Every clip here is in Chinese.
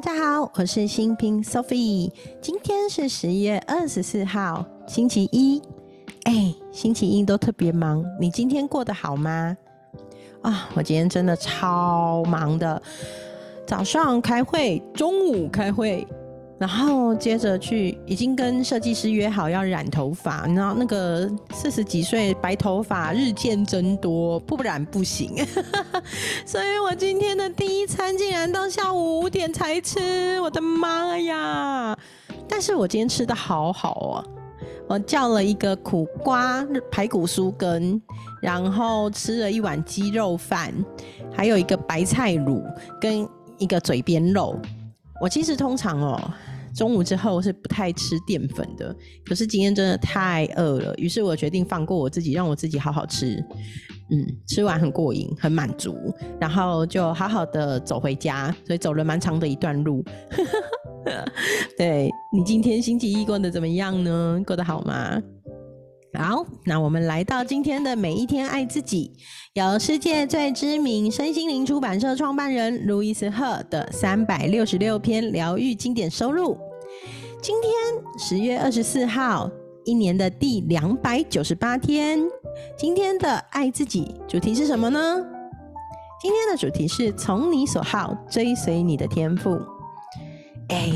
大家好，我是新平 Sophie。今天是十月二十四号，星期一。哎，星期一都特别忙，你今天过得好吗？啊，我今天真的超忙的，早上开会，中午开会。然后接着去，已经跟设计师约好要染头发，然后那个四十几岁白头发日渐增多，不染不行。所以我今天的第一餐竟然到下午五点才吃，我的妈呀！但是我今天吃的好好哦，我叫了一个苦瓜排骨酥羹，然后吃了一碗鸡肉饭，还有一个白菜卤跟一个嘴边肉。我其实通常哦。中午之后是不太吃淀粉的，可是今天真的太饿了，于是我决定放过我自己，让我自己好好吃。嗯，吃完很过瘾，很满足，然后就好好的走回家，所以走了蛮长的一段路。对你今天星期一过得怎么样呢？过得好吗？好，那我们来到今天的每一天爱自己，由世界最知名身心灵出版社创办人路易斯赫的三百六十六篇疗愈经典收录。今天十月二十四号，一年的第两百九十八天。今天的爱自己主题是什么呢？今天的主题是从你所好，追随你的天赋。哎，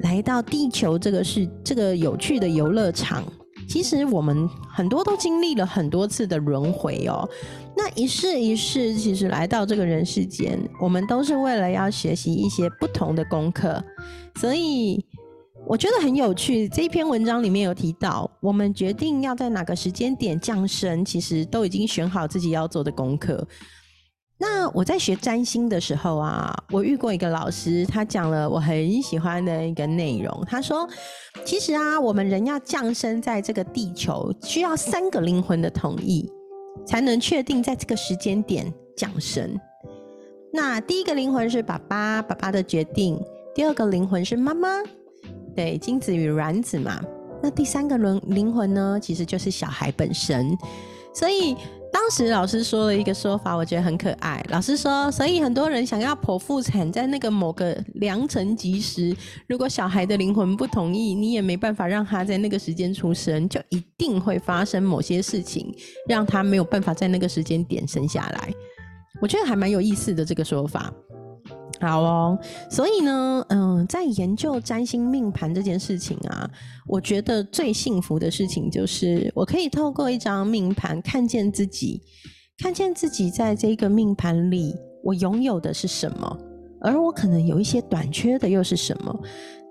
来到地球这个是这个有趣的游乐场。其实我们很多都经历了很多次的轮回哦。那一世一世，其实来到这个人世间，我们都是为了要学习一些不同的功课。所以我觉得很有趣。这一篇文章里面有提到，我们决定要在哪个时间点降生，其实都已经选好自己要做的功课。那我在学占星的时候啊，我遇过一个老师，他讲了我很喜欢的一个内容。他说，其实啊，我们人要降生在这个地球，需要三个灵魂的同意，才能确定在这个时间点降生。那第一个灵魂是爸爸，爸爸的决定；第二个灵魂是妈妈，对，精子与卵子嘛。那第三个轮灵魂呢，其实就是小孩本身。所以。当时老师说了一个说法，我觉得很可爱。老师说，所以很多人想要剖腹产，在那个某个良辰吉时，如果小孩的灵魂不同意，你也没办法让他在那个时间出生，就一定会发生某些事情，让他没有办法在那个时间点生下来。我觉得还蛮有意思的这个说法。好哦，所以呢，嗯，在研究占星命盘这件事情啊，我觉得最幸福的事情就是我可以透过一张命盘看见自己，看见自己在这个命盘里我拥有的是什么，而我可能有一些短缺的又是什么。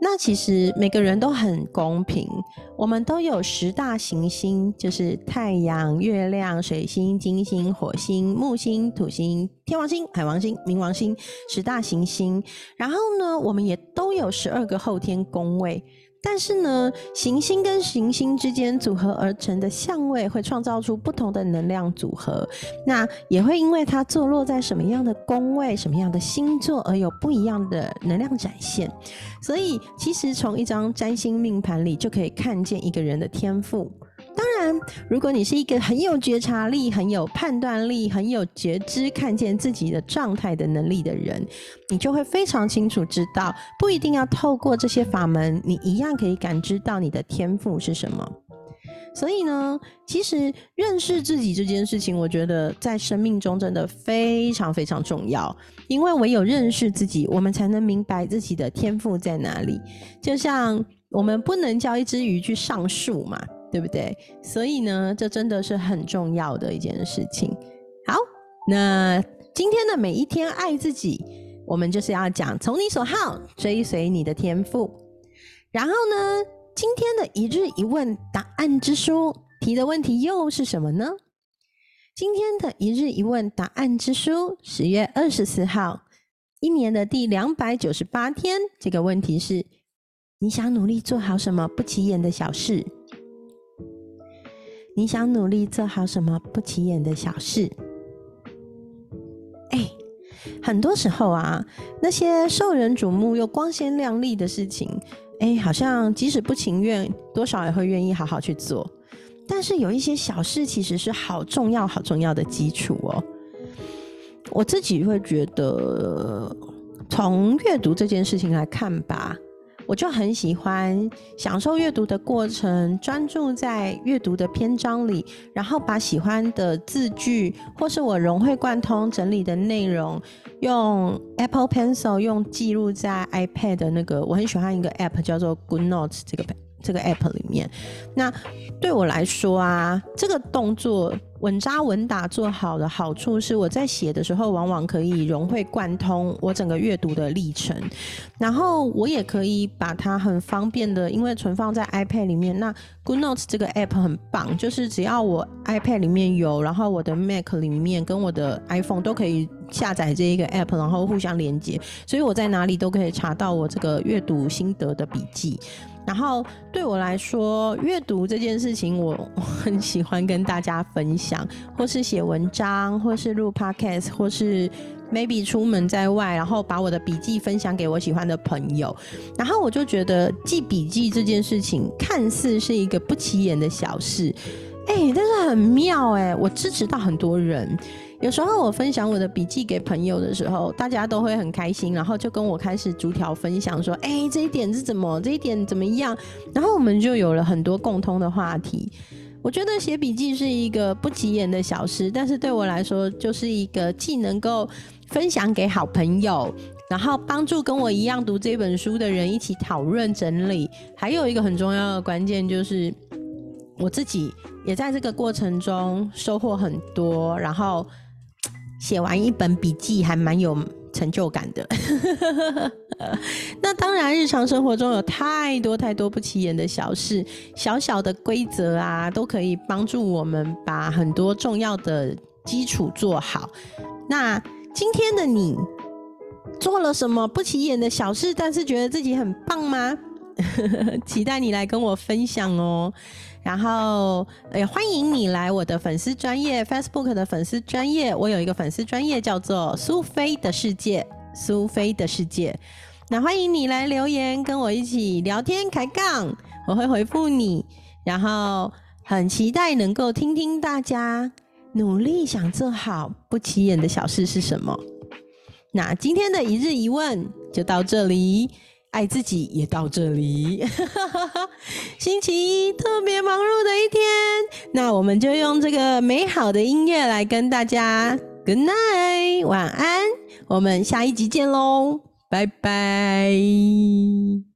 那其实每个人都很公平，我们都有十大行星，就是太阳、月亮、水星、金星、火星、木星、土星、天王星、海王星、冥王星十大行星。然后呢，我们也都有十二个后天宫位。但是呢，行星跟行星之间组合而成的相位会创造出不同的能量组合，那也会因为它坐落在什么样的宫位、什么样的星座而有不一样的能量展现。所以，其实从一张占星命盘里就可以看见一个人的天赋。如果你是一个很有觉察力、很有判断力、很有觉知、看见自己的状态的能力的人，你就会非常清楚知道，不一定要透过这些法门，你一样可以感知到你的天赋是什么。所以呢，其实认识自己这件事情，我觉得在生命中真的非常非常重要，因为唯有认识自己，我们才能明白自己的天赋在哪里。就像我们不能叫一只鱼去上树嘛。对不对？所以呢，这真的是很重要的一件事情。好，那今天的每一天爱自己，我们就是要讲从你所好，追随你的天赋。然后呢，今天的一日一问答案之书提的问题又是什么呢？今天的一日一问答案之书，十月二十四号，一年的第两百九十八天，这个问题是：你想努力做好什么不起眼的小事？你想努力做好什么不起眼的小事？哎，很多时候啊，那些受人瞩目又光鲜亮丽的事情，哎，好像即使不情愿，多少也会愿意好好去做。但是有一些小事，其实是好重要、好重要的基础哦。我自己会觉得。从阅读这件事情来看吧。我就很喜欢享受阅读的过程，专注在阅读的篇章里，然后把喜欢的字句或是我融会贯通整理的内容，用 Apple Pencil 用记录在 iPad 的那个我很喜欢一个 App 叫做 Good Notes 这个这个 App 里面。那对我来说啊，这个动作。稳扎稳打做好的好处是，我在写的时候往往可以融会贯通我整个阅读的历程，然后我也可以把它很方便的，因为存放在 iPad 里面。那 Good Notes 这个 App 很棒，就是只要我 iPad 里面有，然后我的 Mac 里面跟我的 iPhone 都可以下载这一个 App，然后互相连接，所以我在哪里都可以查到我这个阅读心得的笔记。然后对我来说，阅读这件事情，我很喜欢跟大家分享，或是写文章，或是录 podcast，或是 maybe 出门在外，然后把我的笔记分享给我喜欢的朋友。然后我就觉得记笔记这件事情，看似是一个不起眼的小事，哎，但是很妙哎，我支持到很多人。有时候我分享我的笔记给朋友的时候，大家都会很开心，然后就跟我开始逐条分享，说：“哎，这一点是怎么？这一点怎么样？”然后我们就有了很多共通的话题。我觉得写笔记是一个不起眼的小事，但是对我来说，就是一个既能够分享给好朋友，然后帮助跟我一样读这本书的人一起讨论整理，还有一个很重要的关键就是我自己也在这个过程中收获很多，然后。写完一本笔记还蛮有成就感的。那当然，日常生活中有太多太多不起眼的小事，小小的规则啊，都可以帮助我们把很多重要的基础做好。那今天的你做了什么不起眼的小事，但是觉得自己很棒吗？期待你来跟我分享哦。然后也欢迎你来我的粉丝专业 Facebook 的粉丝专业，我有一个粉丝专业叫做苏菲的世界，苏菲的世界。那欢迎你来留言跟我一起聊天开杠，我会回复你。然后很期待能够听听大家努力想做好不起眼的小事是什么。那今天的一日一问就到这里。爱自己也到这里，星期一特别忙碌的一天，那我们就用这个美好的音乐来跟大家 Good night，晚安，我们下一集见喽，拜拜。